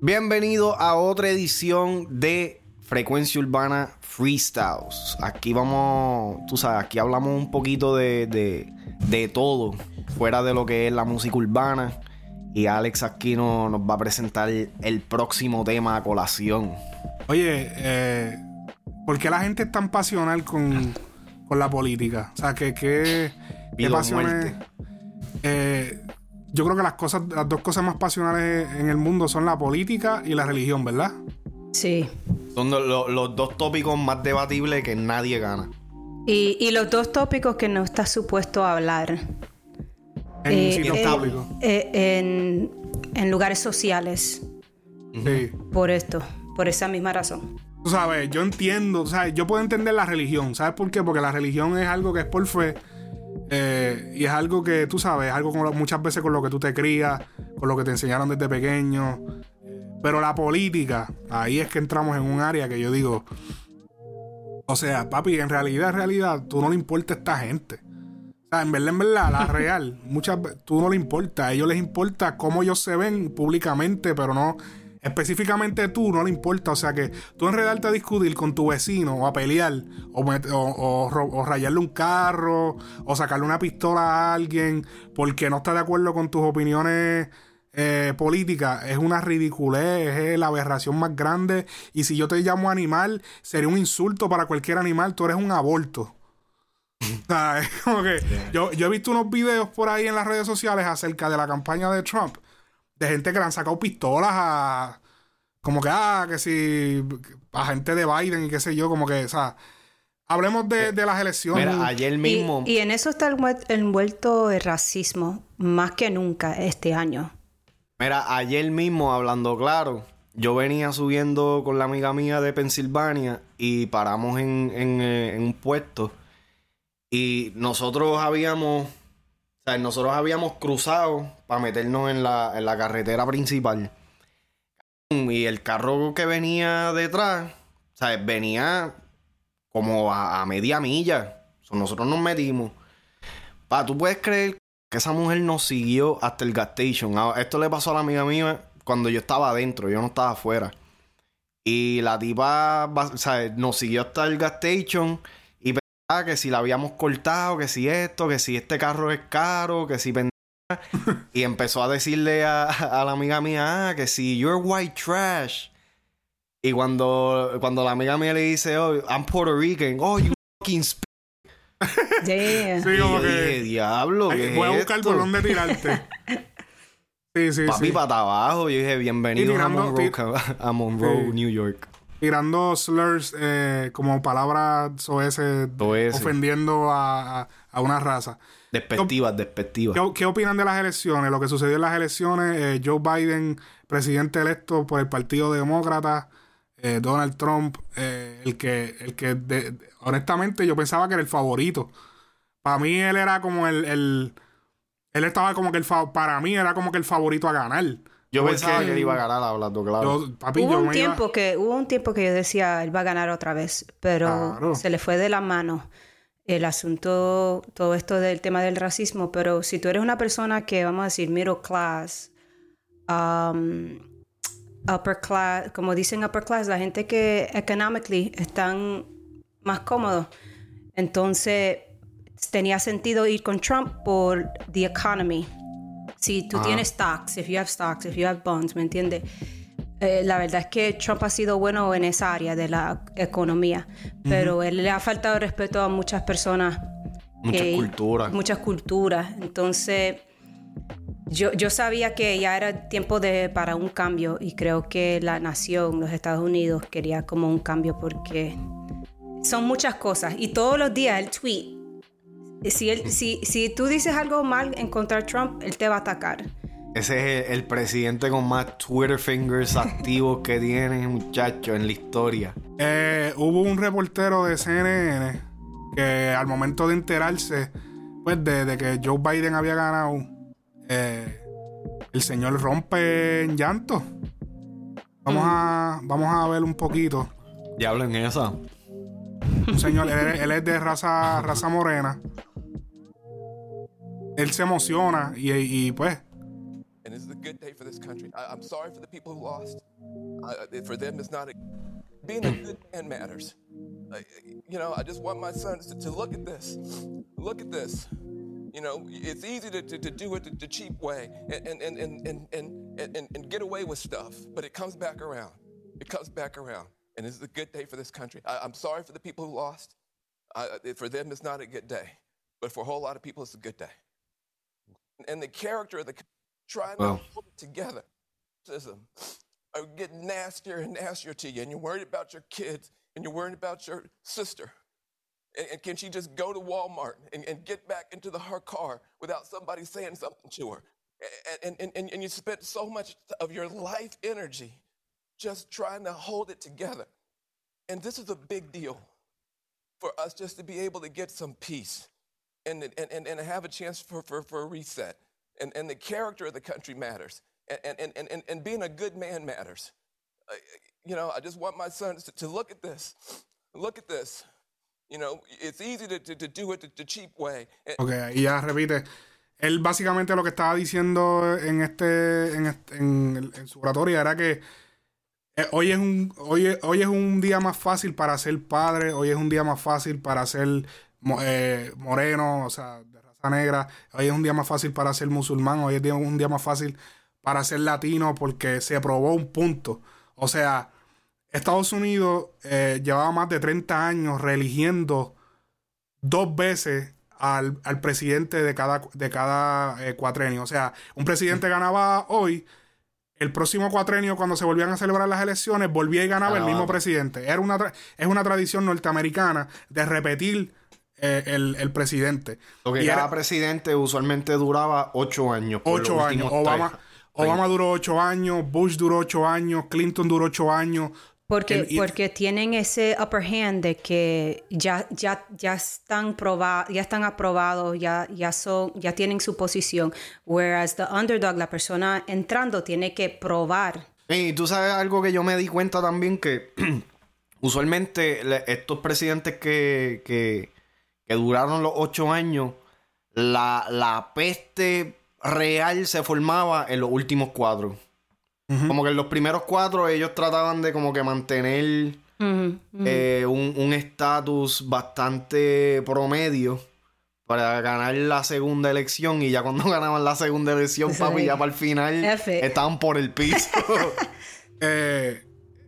Bienvenido a otra edición de Frecuencia Urbana Freestyles. Aquí vamos, tú sabes, aquí hablamos un poquito de, de, de todo, fuera de lo que es la música urbana. Y Alex aquí nos va a presentar el próximo tema a colación. Oye, eh, ¿por qué la gente es tan pasional con, con la política? O sea, que qué, qué pasiones. Eh, yo creo que las cosas, las dos cosas más pasionales en el mundo son la política y la religión, ¿verdad? Sí. Son lo- lo- los dos tópicos más debatibles que nadie gana. Y, y los dos tópicos que no está supuesto a hablar. En Eh, sitios eh, públicos. eh, en, en lugares sociales. Sí. Por esto. Por esa misma razón. Tú sabes, yo entiendo, ¿sabes? Yo puedo entender la religión. ¿Sabes por qué? Porque la religión es algo que es por fe. Eh, y es algo que, tú sabes, algo con lo- muchas veces con lo que tú te crías, con lo que te enseñaron desde pequeño. Pero la política, ahí es que entramos en un área que yo digo, o sea, papi, en realidad, en realidad, tú no le importa a esta gente. O sea, en verdad, en verdad, la real, muchas tú no le importa. A ellos les importa cómo ellos se ven públicamente, pero no específicamente tú, no le importa. O sea, que tú enredarte a discutir con tu vecino o a pelear o, o, o o rayarle un carro o sacarle una pistola a alguien porque no está de acuerdo con tus opiniones eh, políticas es una ridiculez, es la aberración más grande. Y si yo te llamo animal, sería un insulto para cualquier animal. Tú eres un aborto. Es como que yo, yo he visto unos videos por ahí en las redes sociales acerca de la campaña de Trump, de gente que le han sacado pistolas a. Como que, ah, que si. a gente de Biden y qué sé yo, como que, o sea. Hablemos de, de las elecciones. Mira, ayer Y, mismo. y en eso está envuel- envuelto el racismo más que nunca este año. Mira, ayer mismo, hablando claro, yo venía subiendo con la amiga mía de Pensilvania y paramos en, en, eh, en un puesto. Y nosotros habíamos, o sea, nosotros habíamos cruzado para meternos en la, en la carretera principal. Y el carro que venía detrás, sea, venía como a, a media milla. So, nosotros nos metimos. Pa, tú puedes creer que esa mujer nos siguió hasta el gas station. Ah, Esto le pasó a la amiga mía cuando yo estaba adentro, yo no estaba afuera. Y la tipa o sea, nos siguió hasta el gas station y pensaba que si la habíamos cortado, que si esto, que si este carro es caro, que si. y empezó a decirle a, a la amiga mía, ah, que si you're white trash. Y cuando, cuando la amiga mía le dice, oh, I'm Puerto Rican, oh, you fucking sp-". Yeah. Sí, Y como yo que- dije, diablo, ¿qué voy a buscar esto?" por dónde tirarte. Sí, sí, Papi sí. para abajo. Yo dije, bienvenido a Monroe, a Monroe, Sí. New York. Tirando slurs eh, como palabras soeces Soeces. ofendiendo a, a- a una raza. Despectivas, despectivas. ¿Qué, qué opinan de las elecciones? Lo que sucedió en las elecciones, eh, Joe Biden, presidente electo por el Partido Demócrata, eh, Donald Trump, eh, el que, el que de- de- honestamente yo pensaba que era el favorito. Para mí él era como el, el- él estaba como que el para mí era como que el favorito a ganar. Yo Porque pensaba que él iba a ganar hablando claro. yo- papi, Hubo yo un me iba- tiempo que hubo un tiempo que yo decía él va a ganar otra vez, pero Claro. se le fue de la mano el asunto, todo esto del tema del racismo. Pero si tú eres una persona que vamos a decir middle class, um, upper class, como dicen upper class, la gente que economically están más cómodos, entonces tenía sentido ir con Trump por the economy. Si tú tienes stocks, if you have stocks, if you have bonds, ¿me entiendes? Eh, la verdad es que Trump ha sido bueno en esa área de la economía, pero él le ha faltado respeto a muchas personas. Muchas culturas. Muchas culturas. Entonces, yo, yo sabía que ya era tiempo de, para un cambio y creo que la nación, los Estados Unidos, quería como un cambio porque son muchas cosas y todos los días el tweet. Si, él, si, si tú dices algo mal en contra de Trump, él te va a atacar. Ese es el, el presidente con más Twitter fingers activos que tiene, muchacho, en la historia. Eh, hubo un reportero de CNN que al momento de enterarse, pues, de, de que Joe Biden había ganado, eh, el señor rompe en llanto. Vamos a, vamos a ver un poquito. Diablo en esa. Un señor, él, él es de raza, raza morena. Él se emociona y, y, pues good day for this country. I, am sorry for the people who lost. I, for them, it's not a, being a good man matters. I, you know, I just want my sons to, to, look at this. Look at this. You know, it's easy to, to, to do it the, cheap way and, and, and, and, and, and, and get away with stuff, but it comes back around. It comes back around. And this is a good day for this country. I, am sorry for the people who lost. for them, it's not a good day. But for a whole lot of people, it's a good day. And the character of the trying well. to hold it together. Are getting nastier and nastier to you, and you're worried about your kids, and you're worried about your sister. And, and can she just go to Walmart and, and, get back into the, her car without somebody saying something to her? And, and, and, and you spent so much of your life energy just trying to hold it together. And this is a big deal for us just to be able to get some peace and, and, and, and have a chance for, for, for a reset. And, and the character of the country matters. And, and, and, and, and being a good man matters. You know, I just want my sons to, to, look at this. Look at this. You know, it's easy to, to, to do it the, cheap way. Ok, y ya repite. Él básicamente lo que estaba diciendo en este, en, este, en, en su oratoria era que Eh, hoy, es un, hoy, hoy es un día más fácil para ser padre, hoy es un día más fácil para ser eh, moreno, o sea, negra, hoy es un día más fácil para ser musulmán, hoy es un día más fácil para ser latino porque se probó un punto. O sea, Estados Unidos eh, llevaba más de 30 años reeligiendo dos veces al, presidente de cada, de cada cuatrenio. O sea, un presidente ganaba hoy el próximo cuatrenio, cuando se volvían a celebrar las elecciones, volvía y ganaba el mismo presidente. Era una es una tradición norteamericana de repetir eh, el, presidente. Porque cada presidente usualmente duraba ocho años. Ocho años. Obama, Obama duró ocho años, Bush duró ocho años, Clinton duró ocho años, porque, porque tienen ese upper hand de que ya, ya, ya están probados, ya están aprobados, ya, ya son, ya tienen su posición. Whereas the underdog, la persona entrando, tiene que probar. Y tú sabes algo que yo me di cuenta también que usualmente estos presidentes que, que, que, duraron los ocho años, la, la peste real se formaba en los últimos cuatro. Como que en los primeros cuatro ellos trataban de como que mantener eh, un estatus bastante promedio para ganar la segunda elección y ya cuando ganaban la segunda elección, papi, ya para el final estaban por el piso. Eh,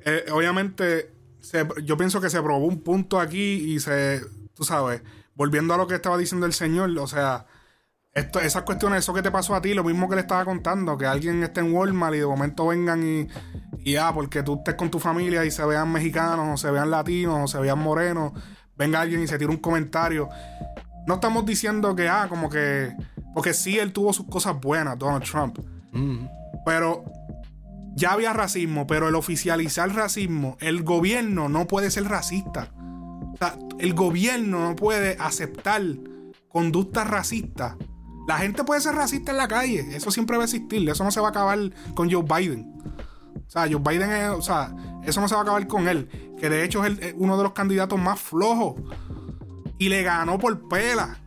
eh, obviamente, yo pienso que se probó un punto aquí y se, tú sabes, volviendo a lo que estaba diciendo el señor, o sea, esto, esas cuestiones, eso que te pasó a ti, lo mismo que le estaba contando, que alguien esté en Walmart y de momento vengan y, y ah, porque tú estés con tu familia y se vean mexicanos, o se vean latinos, o se vean morenos, venga alguien y se tire un comentario. No estamos diciendo que, ah, como que. Porque sí, él tuvo sus cosas buenas, Donald Trump. Mm. Pero ya había racismo, pero el oficializar racismo, el gobierno no puede ser racista. Sea, el gobierno no puede aceptar conductas racistas la gente puede ser racista en la calle, eso siempre va a existir, eso no se va a acabar con Joe Biden. O sea, Joe Biden es, o sea, eso no se va a acabar con él, que de hecho es uno de los candidatos más flojos y le ganó por pela.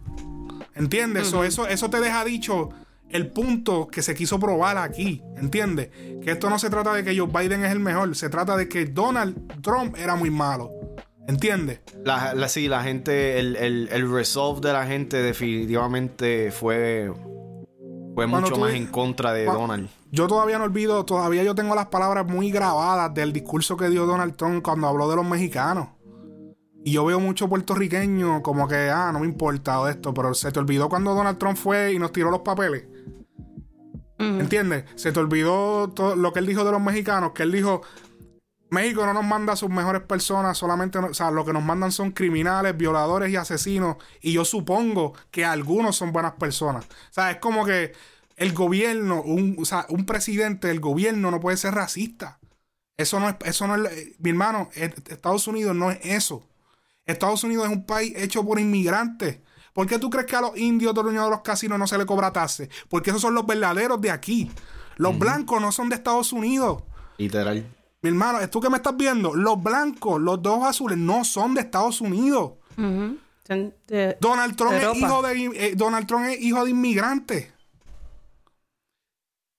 ¿Entiendes? eso, eso te deja dicho el punto que se quiso probar aquí, ¿entiendes? Que esto no se trata de que Joe Biden es el mejor, se trata de que Donald Trump era muy malo. ¿Entiendes? La, sí, la gente, el, el, resolve de la gente definitivamente fue, fue mucho más en contra de Donald. Yo todavía no olvido, todavía yo tengo las palabras muy grabadas del discurso que dio Donald Trump cuando habló de los mexicanos. Y yo veo mucho puertorriqueño como que, ah, no me importa esto, pero se te olvidó cuando Donald Trump fue y nos tiró los papeles. ¿Entiendes? Se te olvidó todo lo que él dijo de los mexicanos, que él dijo, México no nos manda a sus mejores personas, solamente, o sea, lo que nos mandan son criminales, violadores y asesinos. Y yo supongo que algunos son buenas personas. O sea, es como que el gobierno, un, o sea, un presidente del gobierno no puede ser racista. Eso no es, eso no es, mi hermano, Estados Unidos no es eso. Estados Unidos es un país hecho por inmigrantes. ¿Por qué tú crees que a los indios dueños de los casinos no se les cobra tasa? Porque esos son los verdaderos de aquí. Los blancos no son de Estados Unidos. Literal. Mi hermano, ¿tú que me estás viendo? Los blancos, los dos azules, no son de Estados Unidos. Donald, Trump es hijo de, eh, Donald Trump es hijo de inmigrantes.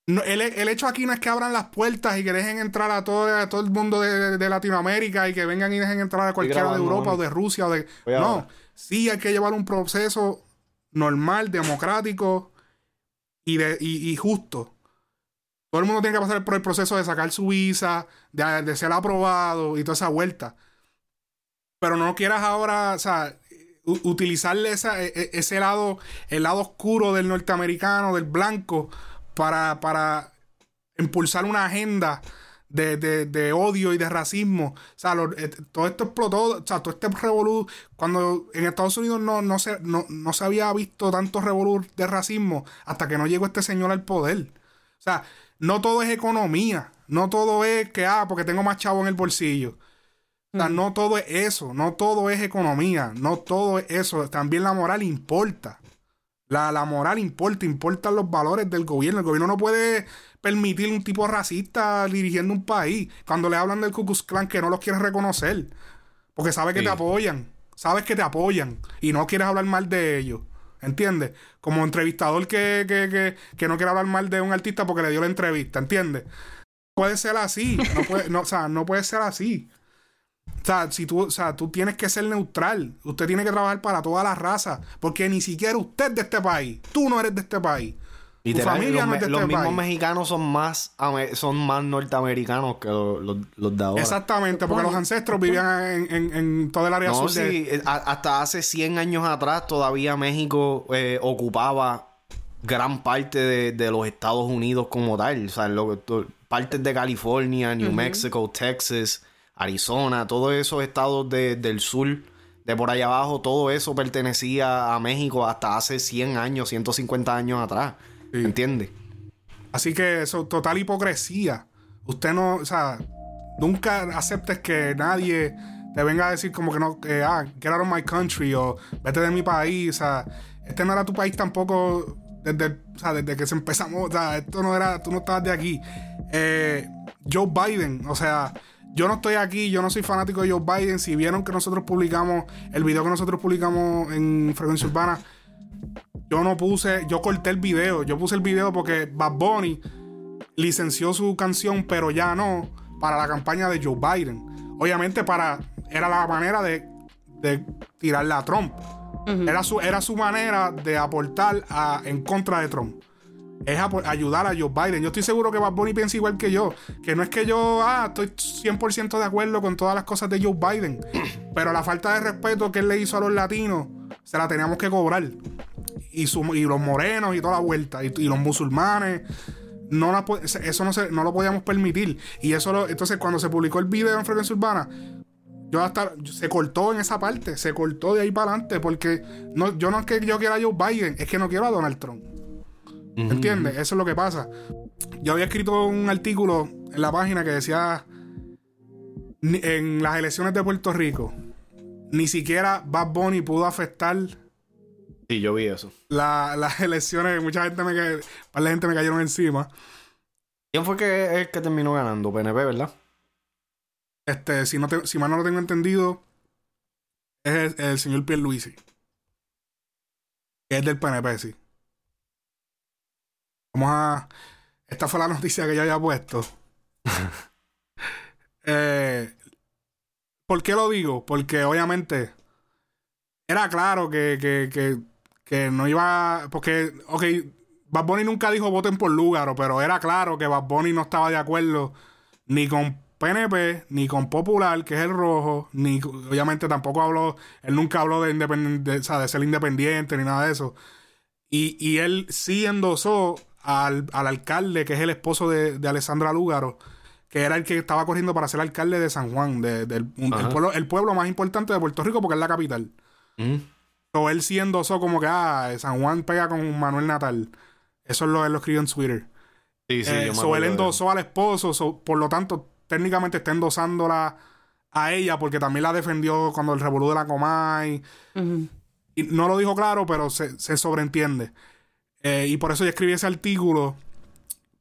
no, el, el, hecho aquí no es que abran las puertas y que dejen entrar a todo, a todo el mundo de, de, Latinoamérica y que vengan y dejen entrar a cualquiera de Europa o de Rusia o de... no, sí hay que llevar un proceso normal, democrático y, de, y, justo. Todo el mundo tiene que pasar por el proceso de sacar su visa, de, ser aprobado y toda esa vuelta. Pero no quieras ahora, o sea, utilizarle e, e, ese lado, el lado oscuro del norteamericano, del blanco, para, para impulsar una agenda de, de, odio y de racismo. O sea, eh, todo esto explotó, o sea, todo este revolú, cuando en Estados Unidos no, no, se, no, no se había visto tanto revolú de racismo hasta que no llegó este señor al poder. O sea, no todo es economía, no todo es que, ah, porque tengo más chavo en el bolsillo. O sea, no todo es eso, no todo es economía, no todo es eso, también la moral importa. La, la moral importa, importan los valores del gobierno. El gobierno no puede permitir un tipo racista dirigiendo un país cuando le hablan del Ku Klux Klan que no los quiere reconocer. Porque sabe que te apoyan, sabes que te apoyan y no quieres hablar mal de ellos. ¿Entiendes? Como entrevistador que, que, que, que, no quiere hablar mal de un artista porque le dio la entrevista, ¿entiendes? Puede ser así, no puede, o sea, no puede ser así. O sea, si tú, o sea, tú tienes que ser neutral. Usted tiene que trabajar para toda la raza. Porque ni siquiera usted es de este país. Tú no eres de este país. No de los este mismos mexicanos son más, son más norteamericanos que los, los, de ahora. Exactamente, porque los ancestros vivían en, en, todo el área no, Sí, eh, hasta hace 100 años atrás todavía México eh, ocupaba gran parte de, los Estados Unidos como tal. O sea, lo, partes de California, New Mexico, Texas Arizona, todos esos estados del sur, de por allá abajo, todo eso pertenecía a México hasta hace 100 años, 150 años atrás. ¿Entiendes? Así que eso, total hipocresía. Usted no, o sea, nunca aceptes que nadie te venga a decir como que no, que, ah, get out of my country o vete de mi país. O sea, este no era tu país tampoco desde, o sea, desde que se empezamos. O sea, esto no era, tú no estabas de aquí. Eh, Joe Biden, o sea, yo no estoy aquí, yo no soy fanático de Joe Biden. Si vieron que nosotros publicamos el video que nosotros publicamos en Frecuencia Urbana, yo no puse, yo corté el video. Yo puse el video porque Bad Bunny licenció su canción, pero ya no, para la campaña de Joe Biden. Obviamente, para era la manera de, de tirarle a Trump. era, su, era su manera de aportar en contra de Trump es ayudar a Joe Biden. Yo estoy seguro que Bad Bunny piensa igual que yo. Que no es que yo, ah, estoy 100% de acuerdo con todas las cosas de Joe Biden. Pero la falta de respeto que él le hizo a los latinos, se la teníamos que cobrar. Y, y los morenos y toda la vuelta. Y, los musulmanes. No la, eso no, se, no lo podíamos permitir. Y eso entonces cuando se publicó el video en Frecuencia Urbana, yo hasta se cortó en esa parte, se cortó de ahí para adelante, porque no, yo no es que yo quiera a Joe Biden, es que no quiero a Donald Trump. ¿Entiendes? Eso es lo que pasa. Yo había escrito un artículo en la página que decía en las elecciones de Puerto Rico, ni siquiera Bad Bunny pudo afectar. Sí, yo vi eso. las elecciones, mucha gente me, la gente me cayeron encima. ¿Quién fue que, el que terminó ganando? PNP, ¿verdad? Este, si, no si mal no lo tengo entendido, es el, el señor Pierluisi. Que es del PNP, sí. Vamos a. Esta fue la noticia que yo había puesto. eh, ¿Por qué lo digo? Porque obviamente era claro que, que, que, que no iba. Porque, ok, Bad Bunny nunca dijo voten por Lugaro, pero era claro que Bad Bunny no estaba de acuerdo ni con PNP, ni con Popular, que es el rojo, ni obviamente tampoco habló, él nunca habló de, de, de ser independiente ni nada de eso. Y, y él sí endosó al, alcalde, que es el esposo de, Alessandra Lúgaro, que era el que estaba corriendo para ser alcalde de San Juan, del el, pueblo, el pueblo más importante de Puerto Rico porque es la capital. O él siendo eso como que, ah, San Juan pega con Manuel Natal. Eso es lo, él lo escribió en Twitter. Sí, sí, eh, él endosó al esposo, por lo tanto, técnicamente está endosándola a ella porque también la defendió cuando el revolú de la Comay. Y no lo dijo claro, pero se, se sobreentiende. Eh, y por eso yo escribí ese artículo.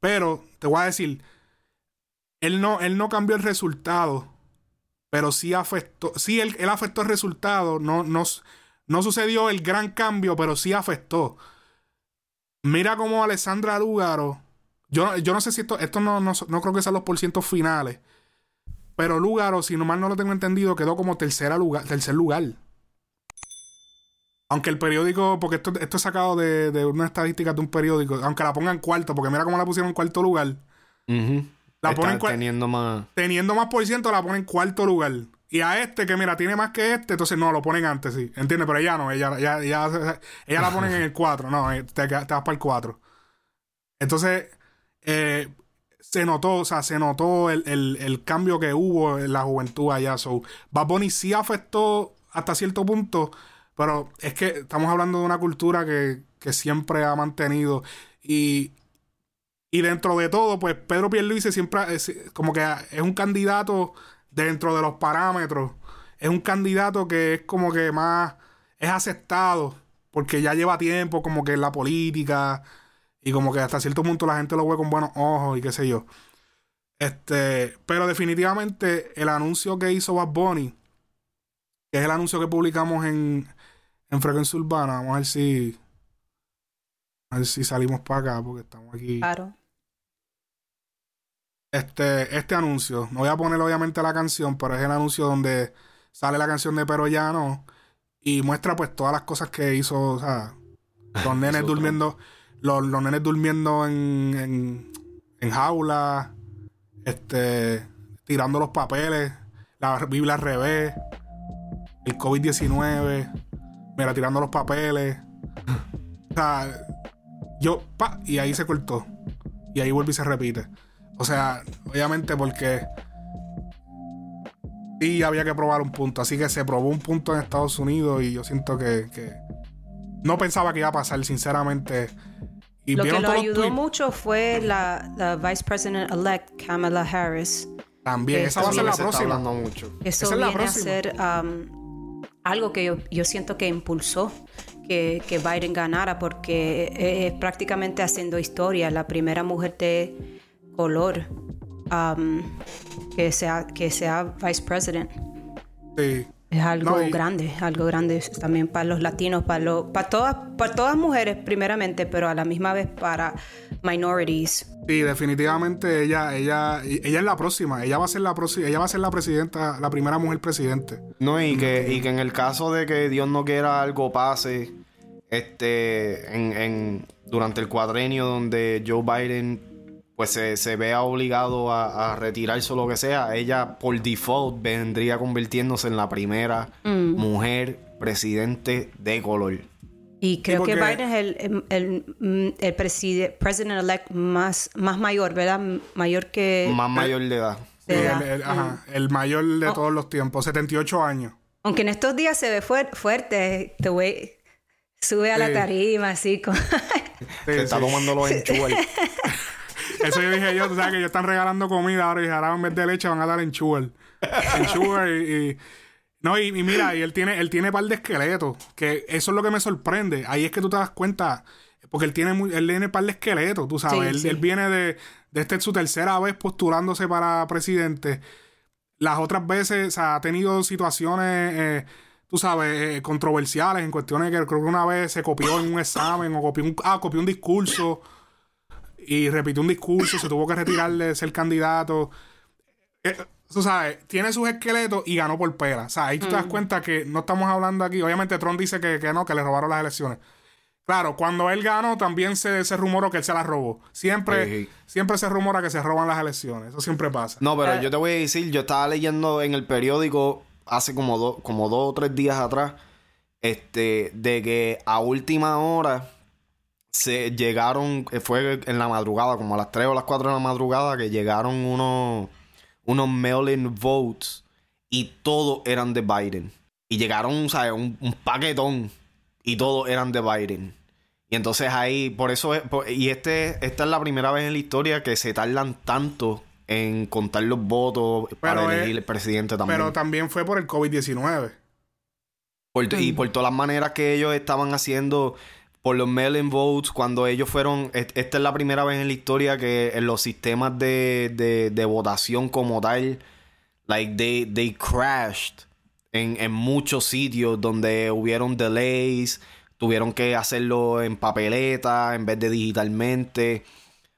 Pero te voy a decir, él no, él no cambió el resultado, pero sí afectó, sí, él, afectó el resultado. No, no, no sucedió el gran cambio, pero sí afectó. Mira cómo Alessandra Lúgaro Yo, yo no sé si esto, esto no, no, no creo que sean los porcientos finales. Pero Lugaro, si mal no lo tengo entendido, quedó como tercera lugar, tercer lugar. Aunque el periódico, porque esto, esto es sacado de, de una estadística de un periódico, aunque la pongan cuarto, porque mira cómo la pusieron en cuarto lugar. La Está ponen teniendo más. Teniendo más por ciento, la ponen en cuarto lugar. Y a este, que mira, tiene más que este, entonces no, lo ponen antes, sí. ¿Entiendes? Pero ella no, ella, ella, ella, ella la ponen en el 4. No, eh, te, vas para el 4. Entonces, eh, se notó, o sea, se notó el, el- el cambio que hubo en la juventud allá. So, Bad Bunny sí afectó hasta cierto punto, pero es que estamos hablando de una cultura que, que siempre ha mantenido. Y, y dentro de todo, pues Pedro Pierluisi siempre es, como que es un candidato dentro de los parámetros. Es un candidato que es como que más es aceptado porque ya lleva tiempo como que en la política y como que hasta cierto punto la gente lo ve con buenos ojos y qué sé yo. Este, pero definitivamente el anuncio que hizo Bad Bunny, que es el anuncio que publicamos en, en Frecuencia Urbana, vamos a ver si a ver si salimos para acá porque estamos aquí. Claro. Este, este anuncio. No voy a poner obviamente la canción, pero es el anuncio donde sale la canción de Pero ya no. Y muestra pues todas las cosas que hizo, o sea, los nenes durmiendo, los, los nenes durmiendo en, en, en jaula, este, tirando los papeles, la Biblia al revés, el COVID-19, mira, tirando los papeles. O sea, yo, pa, y ahí se cortó. Y ahí vuelve y se repite. O sea, obviamente porque sí había que probar un punto. Así que se probó un punto en Estados Unidos y yo siento que, que no pensaba que iba a pasar, sinceramente. Y Lo que lo ayudó mucho fue la, la Vice President elect Kamala Harris. También, esa va a ser es la próxima. mucho. Eso Esa es la viene a próxima. ser um, algo que yo, yo siento que impulsó que, que Biden ganara porque es, es prácticamente haciendo historia, la primera mujer de color um, que, sea, que sea vice president. Sí. Es algo No, y- grande, algo grande también para los latinos, para, los, para, todas, para todas mujeres primeramente, pero a la misma vez para minorities. Sí, definitivamente ella, ella, ella es la próxima. Ella va a ser la próxima, ella va a ser la presidenta, la primera mujer presidente. No, y que, y que en el caso de que Dios no quiera algo pase, este, en, en- durante el cuadrenio donde Joe Biden pues se, se vea obligado a, a retirarse o lo que sea, ella por default vendría convirtiéndose en la primera Mm. mujer presidente de color. Y creo que Biden es el, el, el, mm, el preside- president elect más, más mayor, ¿verdad? Mayor que... Más mayor de edad. de Sí, edad. el, el- ajá, el mayor de todos los tiempos, 78 años. Aunque en estos días se ve fuer- fuerte, te güey sube a la tarima así con... Sí, Se está sí. tomando los enchúes. Eso yo dije yo, tú sabes que ellos están regalando comida ahora y ahora en vez de leche van a dar enchuel. Enchuel y, y- no, y, y mira, y él tiene, él tiene par de esqueletos, que eso es lo que me sorprende. Ahí es que tú te das cuenta, porque él tiene muy, él tiene par de esqueletos, tú sabes. Sí, él, sí. él viene de, de esta es su tercera vez postulándose para presidente. Las otras veces o sea, ha tenido situaciones, eh, tú sabes, eh, controversiales en cuestiones que creo que una vez se copió en un examen o copió un, ah, copió un discurso y repitió un discurso, se tuvo que retirar de ser candidato. Eh, tú sabes, tiene sus esqueletos y ganó por pera. O sea, ahí tú te das cuenta que no estamos hablando aquí. Obviamente, Trump dice que, que no, que le robaron las elecciones. Claro, cuando él ganó, también se, se rumoró que él se las robó. Siempre, Sí, sí. siempre se rumora que se roban las elecciones. Eso siempre pasa. No, pero Ah. yo te voy a decir, yo estaba leyendo en el periódico hace como, dos como dos o tres días atrás, este, de que a última hora se llegaron, eh, fue en la madrugada, como a las 3 o las 4 de la madrugada, que llegaron unos, unos mail-in votes y todos eran de Biden. Y llegaron, ¿sabes? Un, un paquetón y todos eran de Biden. Y entonces ahí, por eso es, por- y este, esta es la primera vez en la historia que se tardan tanto en contar los votos para es- elegir el presidente también. Pero también fue por el COVID-19. Por- y por todas las maneras que ellos estaban haciendo por los mail-in votes, cuando ellos fueron, esta es la primera vez en la historia que en los sistemas de, de, votación como tal, like they, they crashed en, en muchos sitios donde hubieron delays, tuvieron que hacerlo en papeleta en vez de digitalmente.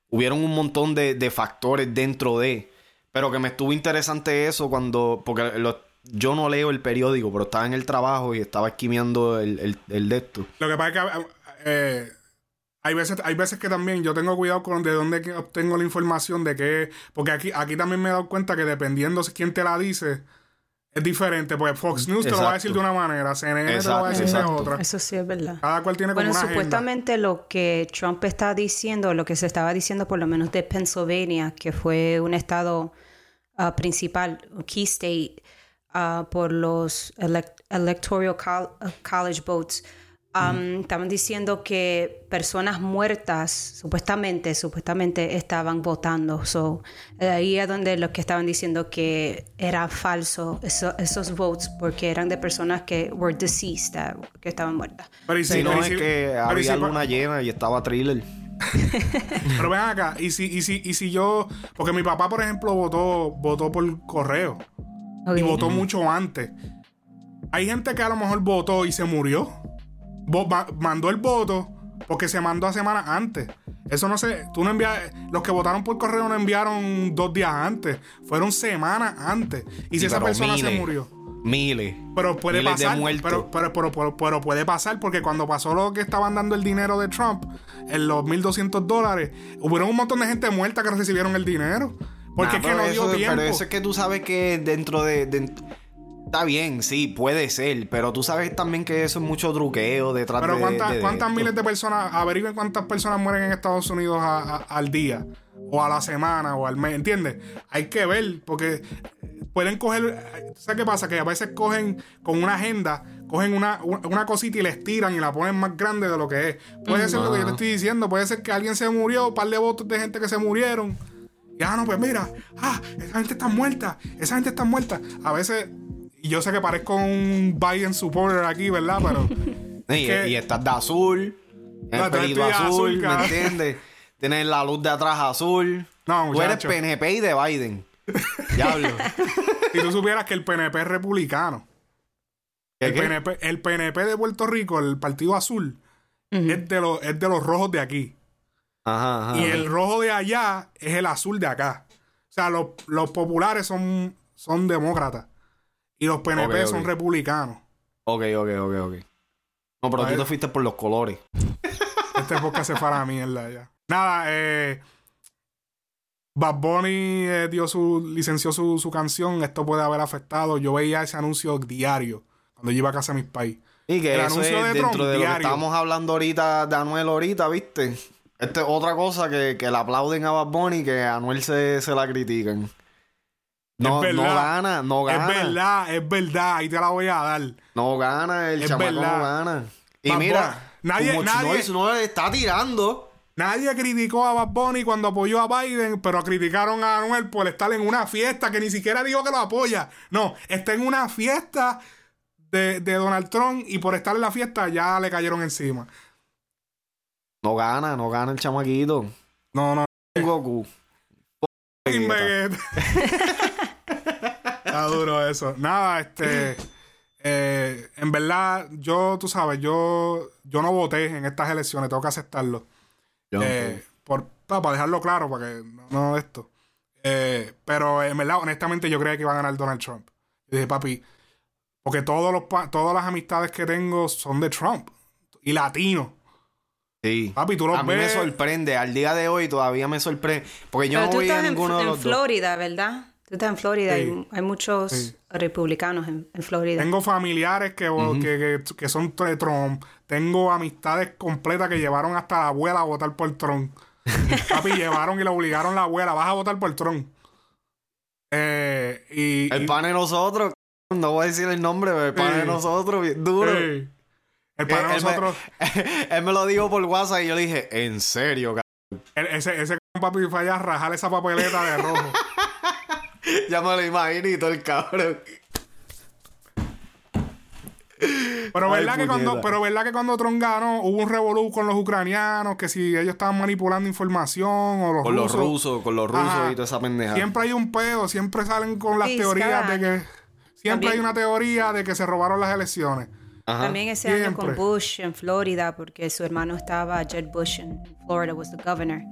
hubieron un montón de, factores dentro de. Pero que me estuvo interesante eso cuando. Porque yo no leo el periódico, pero estaba en el trabajo y estaba esquimeando el, el, el de esto. Lo que pasa es que eh, hay, veces, hay veces que también yo tengo cuidado con de dónde obtengo la información de qué. Porque aquí, aquí también me he dado cuenta que dependiendo de quién te la dice, es diferente. Porque Fox News te lo va a decir de una manera, CNN te lo va a Exacto, decir de otra. Eso sí es verdad. Cada cual tiene como Bueno, una agenda. supuestamente lo que Trump está diciendo, lo que se estaba diciendo por lo menos de Pennsylvania, que fue un estado ah, principal, un key state, ah, por los elec- electoral col- college votes, um, estaban diciendo que personas muertas, supuestamente, supuestamente estaban votando. So, eh, ahí es donde los que estaban diciendo que era falso eso- esos votes porque eran de personas que were deceased, ah, que estaban muertas. Pero y si, no pero es si- que había si- luna llena y estaba thriller. Pero ven acá, y si, y si, y si yo. Porque mi papá, por ejemplo, votó, votó por correo. Y votó mucho antes. Hay gente que a lo mejor votó y se murió. Mandó el voto porque se mandó a semanas antes. Eso no sé. Tú no envías. Los que votaron por correo no enviaron dos días antes. Fueron semanas antes. Y si esa persona se murio. Miles. Pero puede Miles de pasar. muertos. Pero, pero, pero, pero- puede pasar porque cuando pasó lo que estaban dando el dinero de Trump, en los 1.200 dólares, hubieron un montón de gente muerta que recibieron el dinero. Porque Nah, es que no dio eso- tiempo. Pero eso es que tú sabes que dentro de, de- Está bien, sí, puede ser. Pero tú sabes también que eso es mucho truqueo detrás Pero de. ¿cuántas, de- de cuántas esto? miles de personas, averigüen cuántas personas mueren en Estados Unidos a- a- al día, o a la semana, o al mes, ¿entiendes? Hay que ver, porque pueden coger, ¿sabes qué pasa? Que a veces cogen con una agenda, cogen una, una cosita y la estiran y la ponen más grande de lo que es. Puede ser lo que yo te estoy diciendo, puede ser que alguien se murió, un par de votos de gente que se murieron. Y ah, no, pues mira, ah, esa gente está muerta, esa gente está muerta. A veces, y yo sé que parezco un Biden supporter aquí, ¿verdad? Pero... Y, que- y estás de azul. No, El pelito eres azul, azul, ¿me entiendes? Tienes la luz de atrás azul. No, Tú eres. PNP y de Biden. Diablo. Si tú supieras que el PNP es republicano. ¿Qué, El? PNP, el PNP de Puerto Rico, el Partido Azul, es, de los, es de los rojos de aquí. Ajá, ajá. Y el rojo de allá es el azul de acá. O sea, los, los populares son, son demócratas. Y los PNP son republicanos. Ok, ok, ok, ok. No, pero A tú te fuiste por los colores. Este podcast se fue a la mierda ya. Nada, eh. Bad Bunny eh, dio su, licenció su, su canción. Esto puede haber afectado. Yo veía ese anuncio diario cuando yo iba a casa de mis países. Y que El eso anuncio es de dentro Trump, de lo que estábamos hablando ahorita de Anuel ahorita, ¿viste? Esta es otra cosa que, que le aplauden a Bad Bunny que a Anuel se, se la critican. No, Es no gana, no gana. Es verdad, es verdad. Ahí te la voy a dar. No gana, el Es chamaco verdad. no gana. Y Bad mira, nadie- nadie- no le está tirando. Nadie criticó a Bad Bunny cuando apoyó a Biden, pero criticaron a Anuel por estar en una fiesta que ni siquiera dijo que lo apoya. No, está en una fiesta de, de Donald Trump y por estar en la fiesta ya le cayeron encima. No gana, no gana el chamaquito. No, no. Goku. Vegeta. Está duro eso. Nada, este. eh, en verdad, yo, tú sabes, yo, yo no voté en estas elecciones, tengo que aceptarlo. Yo no Eh, por, pa- para dejarlo claro, para que no, no esto. Eh, pero en verdad, honestamente, yo creía que iba a ganar Donald Trump. Y dije, papi, porque todos los todas las amistades que tengo son de Trump y latinos. Sí. Papi, tú los a mí me sorprende, al día de hoy todavía me sorprende. Porque yo Pero no tú voy a estás en, ninguno de en los dos. Florida, ¿verdad? Tú estás en Florida. Sí. Hay, hay muchos Sí. republicanos en, en Florida. Tengo familiares que, que, que- que son de Trump. Tengo amistades completas que llevaron hasta la abuela a votar por Trump. Papi, llevaron y le obligaron a la abuela, vas a votar por Trump. Eh, y, El pan de nosotros, no voy a decir el nombre, pero el pan de nosotros, duro. El pan de Él- él me- nosotros, él me lo dijo por WhatsApp y yo le dije, ¿en serio, cabrón? el- ese, ese papi fue allá a rajar esa papeleta de rojo. Ya me lo imagino y todo el cabrón. Pero Ay, verdad, que cuando, pero verdad que cuando Trump ganó, hubo un revolú con los ucranianos, que si ellos estaban manipulando información o los Con rusos. los rusos, con los rusos Ajá. y toda esa pendeja. Siempre hay un peo, siempre salen con las Sí, teorías de que. Siempre También- hay una teoría de que se robaron las elecciones. Ajá. También ese año con Bush en Florida, porque su hermano estaba, Jed Bush en Florida, was the governor.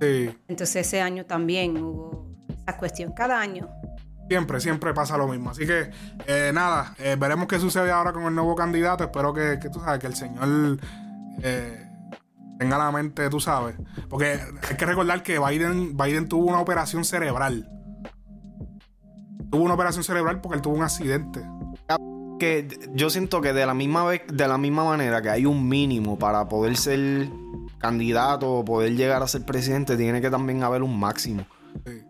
Sí. Entonces ese año también hubo esa cuestión. Cada año. Siempre, siempre pasa lo mismo. Así que, eh, nada, eh, veremos qué sucede ahora con el nuevo candidato. Espero que, que tú sabes, que el señor eh, tenga la mente, tú sabes. Porque hay que recordar que Biden, Biden tuvo una operación cerebral. Tuvo una operación cerebral porque él tuvo un accidente. Que yo siento que de la misma vez, de la misma manera que hay un mínimo para poder ser candidato o poder llegar a ser presidente, tiene que también haber un máximo. Sí.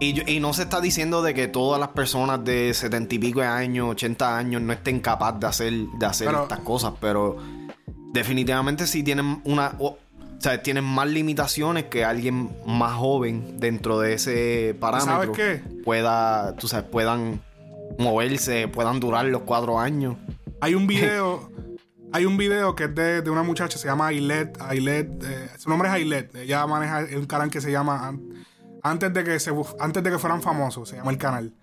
Y, y no se está diciendo de que todas las personas de setenta y pico de años, 80 años, no estén capaces de hacer, de hacer Pero- estas cosas, pero definitivamente sí tienen una. O, o sea, tienen más limitaciones que alguien más joven dentro de ese parámetro. qué? Pueda, tú sabes, puedan moverse, puedan durar los cuatro años. Hay un video, hay un video que es de, de una muchacha, se llama Ailet, Ailet, eh, su nombre es Ailet, ella maneja un canal que se llama An- antes de que se antes de que fueran famosos, se llama el canal.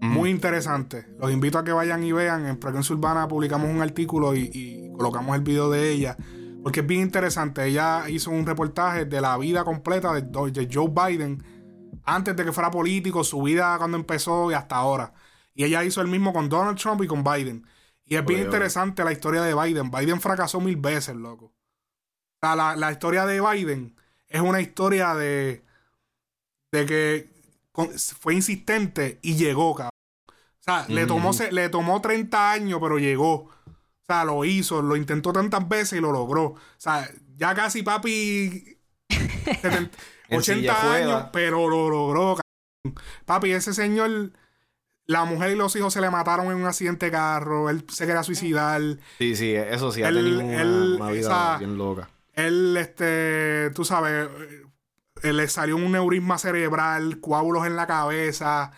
Muy interesante. Los invito a que vayan y vean. En Frecuencia Urbana publicamos un artículo y, y colocamos el video de ella. Porque es bien interesante. Ella hizo un reportaje de la vida completa de, de Joe Biden antes de que fuera político, su vida cuando empezó y hasta ahora. Y ella hizo el mismo con Donald Trump y con Biden. Y es bien Oye, oye. interesante la historia de Biden. Biden fracasó mil veces, loco. O sea, la, la historia de Biden es una historia de, de que con- fue insistente y llegó, cabrón. O sea, le, tomó, se- le tomó 30 años, pero llegó. O sea, lo hizo, lo intentó tantas veces y lo logró. O sea, ya casi papi 70 En silla 80 de años, pero lo logró. cabrón. Papi, ese señor, la mujer y los hijos se le mataron en un accidente de carro, él se quería suicidar. Sí, sí, eso sí, ha Él- tenido una, él- una vida esa- bien loca. Él, este, tú sabes, eh, le salió un neurisma cerebral, coágulos en la cabeza.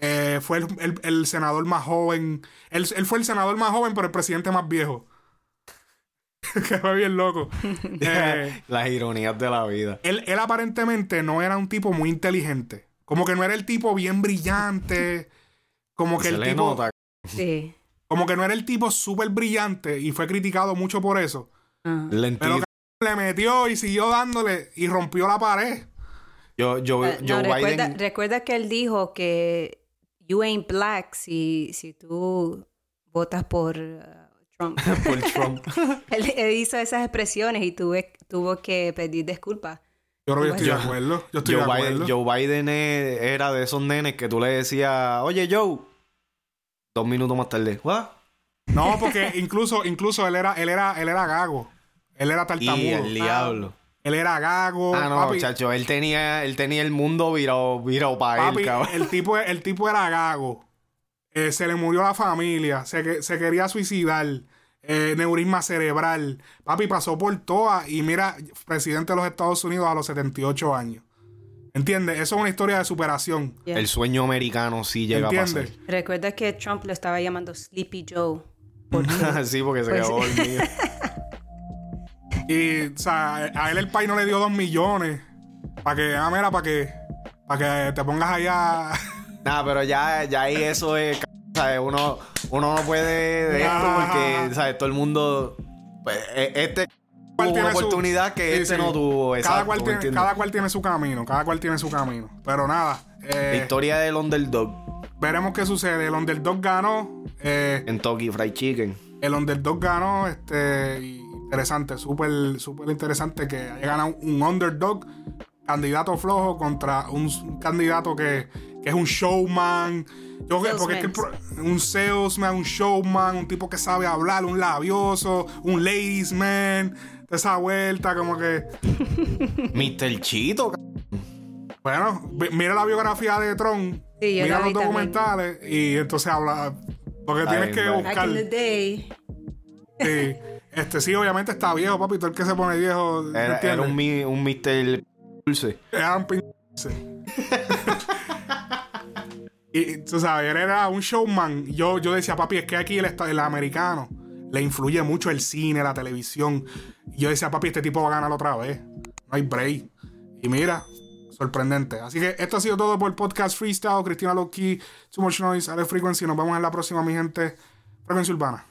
eh, fue el, el- el senador más joven. Él, él fue el senador más joven, pero el presidente más viejo. que fue bien loco. Eh, Las ironías de la vida. él, él aparentemente no era un tipo muy inteligente. Como que no era el tipo bien brillante. Como que Se el le tipo. nota. Sí. Como que no era el tipo súper brillante y fue criticado mucho por eso. Lentito. Pero le metió y siguió dándole y rompió la pared. Yo, yo, no, recuerda, Biden. recuerda que él dijo que you ain't black si, si tú votas por uh, Trump. por Trump. él, él hizo esas expresiones y tuve, tuvo que pedir disculpas. Yo creo que yo estoy de Bueno. acuerdo. Yo estoy Joe de acuerdo. Biden, Joe Biden era de esos nenes que tú le decías, oye Joe, dos minutos más tarde, ¿what? No, porque incluso, incluso él era, él era, él era gago. Él era Y tartamudo. el diablo. Él era gago. Ah, no, papi, chacho, él tenía, él tenía el mundo virado, virado para papi, él, cabrón. el tipo, el tipo era gago. Eh, se le murió la familia. Se, se quería suicidar. Eh, neurisma cerebral. Papi pasó por todas. Y mira, presidente de los Estados Unidos a los 78 años. ¿Entiendes? Eso es una historia de superación. Yeah. El sueño americano sí llega a ¿Entiendes? pasar. Recuerda que Trump lo estaba llamando Sleepy Joe. sí, porque se Pues quedó dormido. Y, o sea, a él el país no le dio dos millones. Para que, ah, mira, para que, para que te pongas allá. Nada, pero ya, ya ahí eso es, ¿sabes? Uno, uno no puede de esto porque, ¿sabes? Todo el mundo, pues, e- este cual tuvo una tiene su- oportunidad que Sí, este sí. no tuvo. Cada Exacto, cada cual tiene su camino. Cada cual tiene su camino. Pero nada. eh, La historia del underdog, veremos qué sucede. El underdog ganó. eh, Kentucky Fried Chicken. el underdog ganó. Este. Interesante. Súper, súper interesante que haya ganado un underdog. Candidato flojo contra un, un candidato que, que es un showman. Yo que- porque es que un salesman, un showman, un tipo que sabe hablar, un labioso, un ladies man. De esa vuelta, como que. Mr. Chito, Bueno, mira la biografía de Tron, Sí, yo mira los también. documentales y entonces habla. Porque tienes que buscar. in the day. Sí. Este sí, obviamente está viejo, papi. Todo el que se pone viejo. ¿me era, era un, mi- un Mr. Dulce. Era un pin- sí. y tú sabes, él era un showman. Yo, yo decía, papi, es que aquí el, el americano le influye mucho el cine, la televisión. Y yo decía, papi, este tipo va a ganar otra vez. No hay break. Y mira, sorprendente. Así que esto ha sido todo por el podcast Freestyle. Cristina Loki, Too Much Noise, Ale Frequency. Nos vemos en la próxima, mi gente. Frecuencia Urbana.